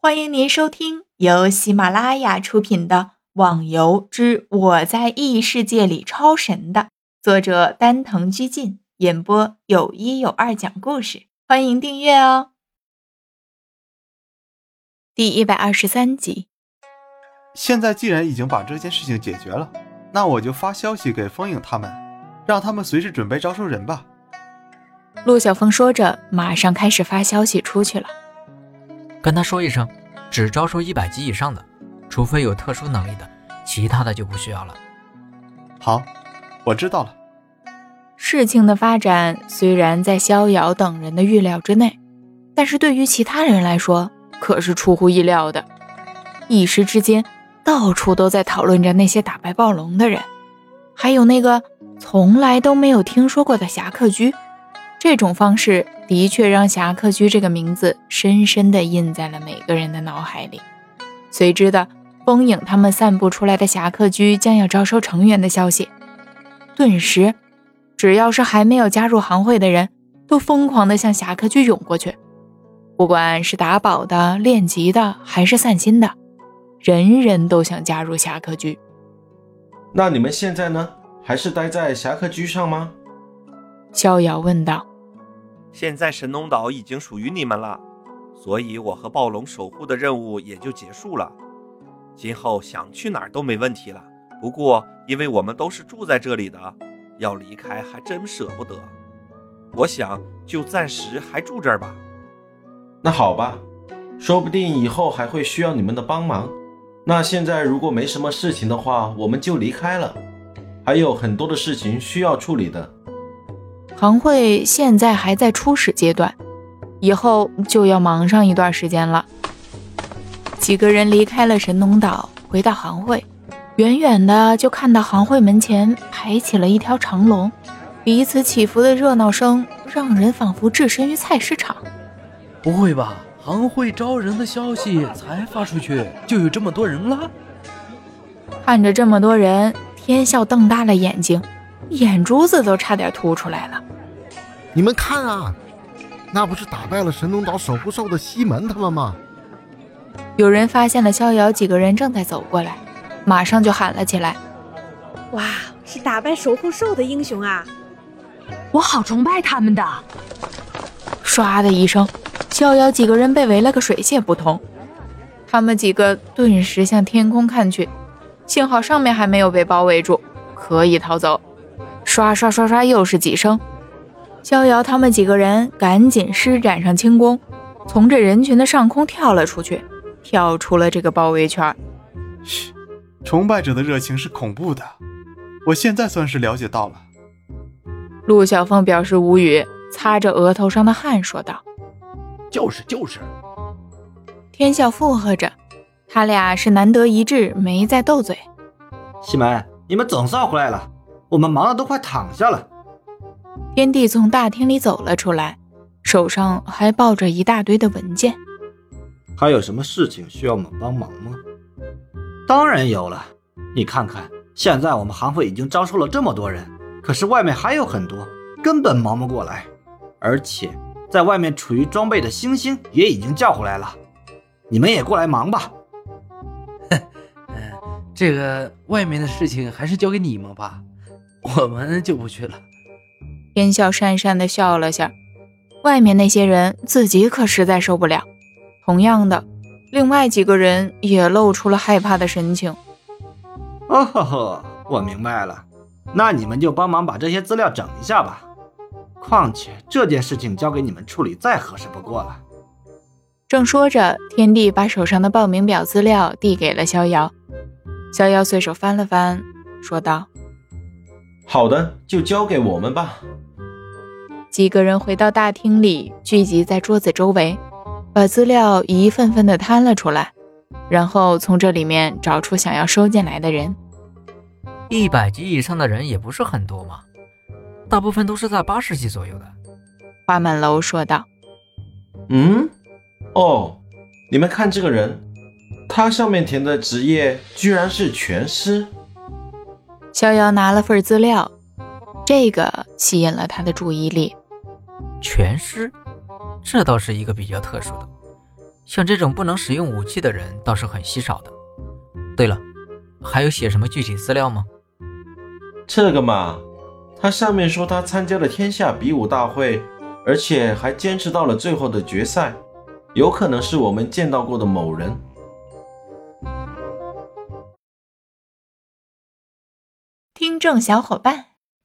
欢迎您收听由喜马拉雅出品的《网游之我在异世界里超神》的作者丹藤居进演播，有一有二讲故事。欢迎订阅哦。第一百二十三集。现在既然已经把这件事情解决了，那我就发消息给风影他们，让他们随时准备招收人吧。陆小凤说着，马上开始发消息出去了。跟他说一声，只招收一百级以上的，除非有特殊能力的，其他的就不需要了。好，我知道了。事情的发展虽然在逍遥等人的预料之内，但是对于其他人来说可是出乎意料的。一时之间，到处都在讨论着那些打败暴龙的人，还有那个从来都没有听说过的侠客居。这种方式的确让侠客居这个名字深深地印在了每个人的脑海里。随之的，风影他们散布出来的侠客居将要招收成员的消息，顿时，只要是还没有加入行会的人，都疯狂地向侠客居涌过去。不管是打宝的、练级的，还是散心的，人人都想加入侠客居。那你们现在呢？还是待在侠客居上吗？逍遥问道。现在神农岛已经属于你们了，所以我和暴龙守护的任务也就结束了。今后想去哪儿都没问题了。不过，因为我们都是住在这里的，要离开还真舍不得。我想就暂时还住这儿吧。那好吧，说不定以后还会需要你们的帮忙。那现在如果没什么事情的话，我们就离开了。还有很多的事情需要处理的。行会现在还在初始阶段，以后就要忙上一段时间了。几个人离开了神农岛，回到行会，远远的就看到行会门前排起了一条长龙，彼此起伏的热闹声让人仿佛置身于菜市场。不会吧？行会招人的消息才发出去，就有这么多人了？看着这么多人，天笑瞪大了眼睛，眼珠子都差点凸出来了。你们看啊，那不是打败了神农岛守护兽的西门他们吗？有人发现了逍遥几个人正在走过来，马上就喊了起来：“哇，是打败守护兽的英雄啊！我好崇拜他们的！”唰的一声，逍遥几个人被围了个水泄不通。他们几个顿时向天空看去，幸好上面还没有被包围住，可以逃走。刷刷刷刷，又是几声。逍遥他们几个人赶紧施展上轻功，从这人群的上空跳了出去，跳出了这个包围圈。嘘，崇拜者的热情是恐怖的，我现在算是了解到了。陆小凤表示无语，擦着额头上的汗说道：“就是就是。”天笑附和着，他俩是难得一致，没再斗嘴。西门，你们总算回来了，我们忙得都快躺下了。天帝从大厅里走了出来，手上还抱着一大堆的文件。还有什么事情需要我们帮忙吗？当然有了。你看看，现在我们行会已经招收了这么多人，可是外面还有很多，根本忙不过来。而且，在外面处于装备的星星也已经叫回来了。你们也过来忙吧。哼，这个外面的事情还是交给你们吧，我们就不去了。天笑讪讪地笑了下，外面那些人自己可实在受不了。同样的，另外几个人也露出了害怕的神情。哦呵呵，我明白了，那你们就帮忙把这些资料整一下吧。况且这件事情交给你们处理再合适不过了。正说着，天帝把手上的报名表资料递给了逍遥。逍遥随手翻了翻，说道：“好的，就交给我们吧。”几个人回到大厅里，聚集在桌子周围，把资料一份份的摊了出来，然后从这里面找出想要收进来的人。一百级以上的人也不是很多嘛，大部分都是在八十级左右的。花满楼说道：“嗯，哦，你们看这个人，他上面填的职业居然是拳师。”逍遥拿了份资料。这个吸引了他的注意力。全尸，这倒是一个比较特殊的。像这种不能使用武器的人倒是很稀少的。对了，还有写什么具体资料吗？这个嘛，他上面说他参加了天下比武大会，而且还坚持到了最后的决赛，有可能是我们见到过的某人。听众小伙伴，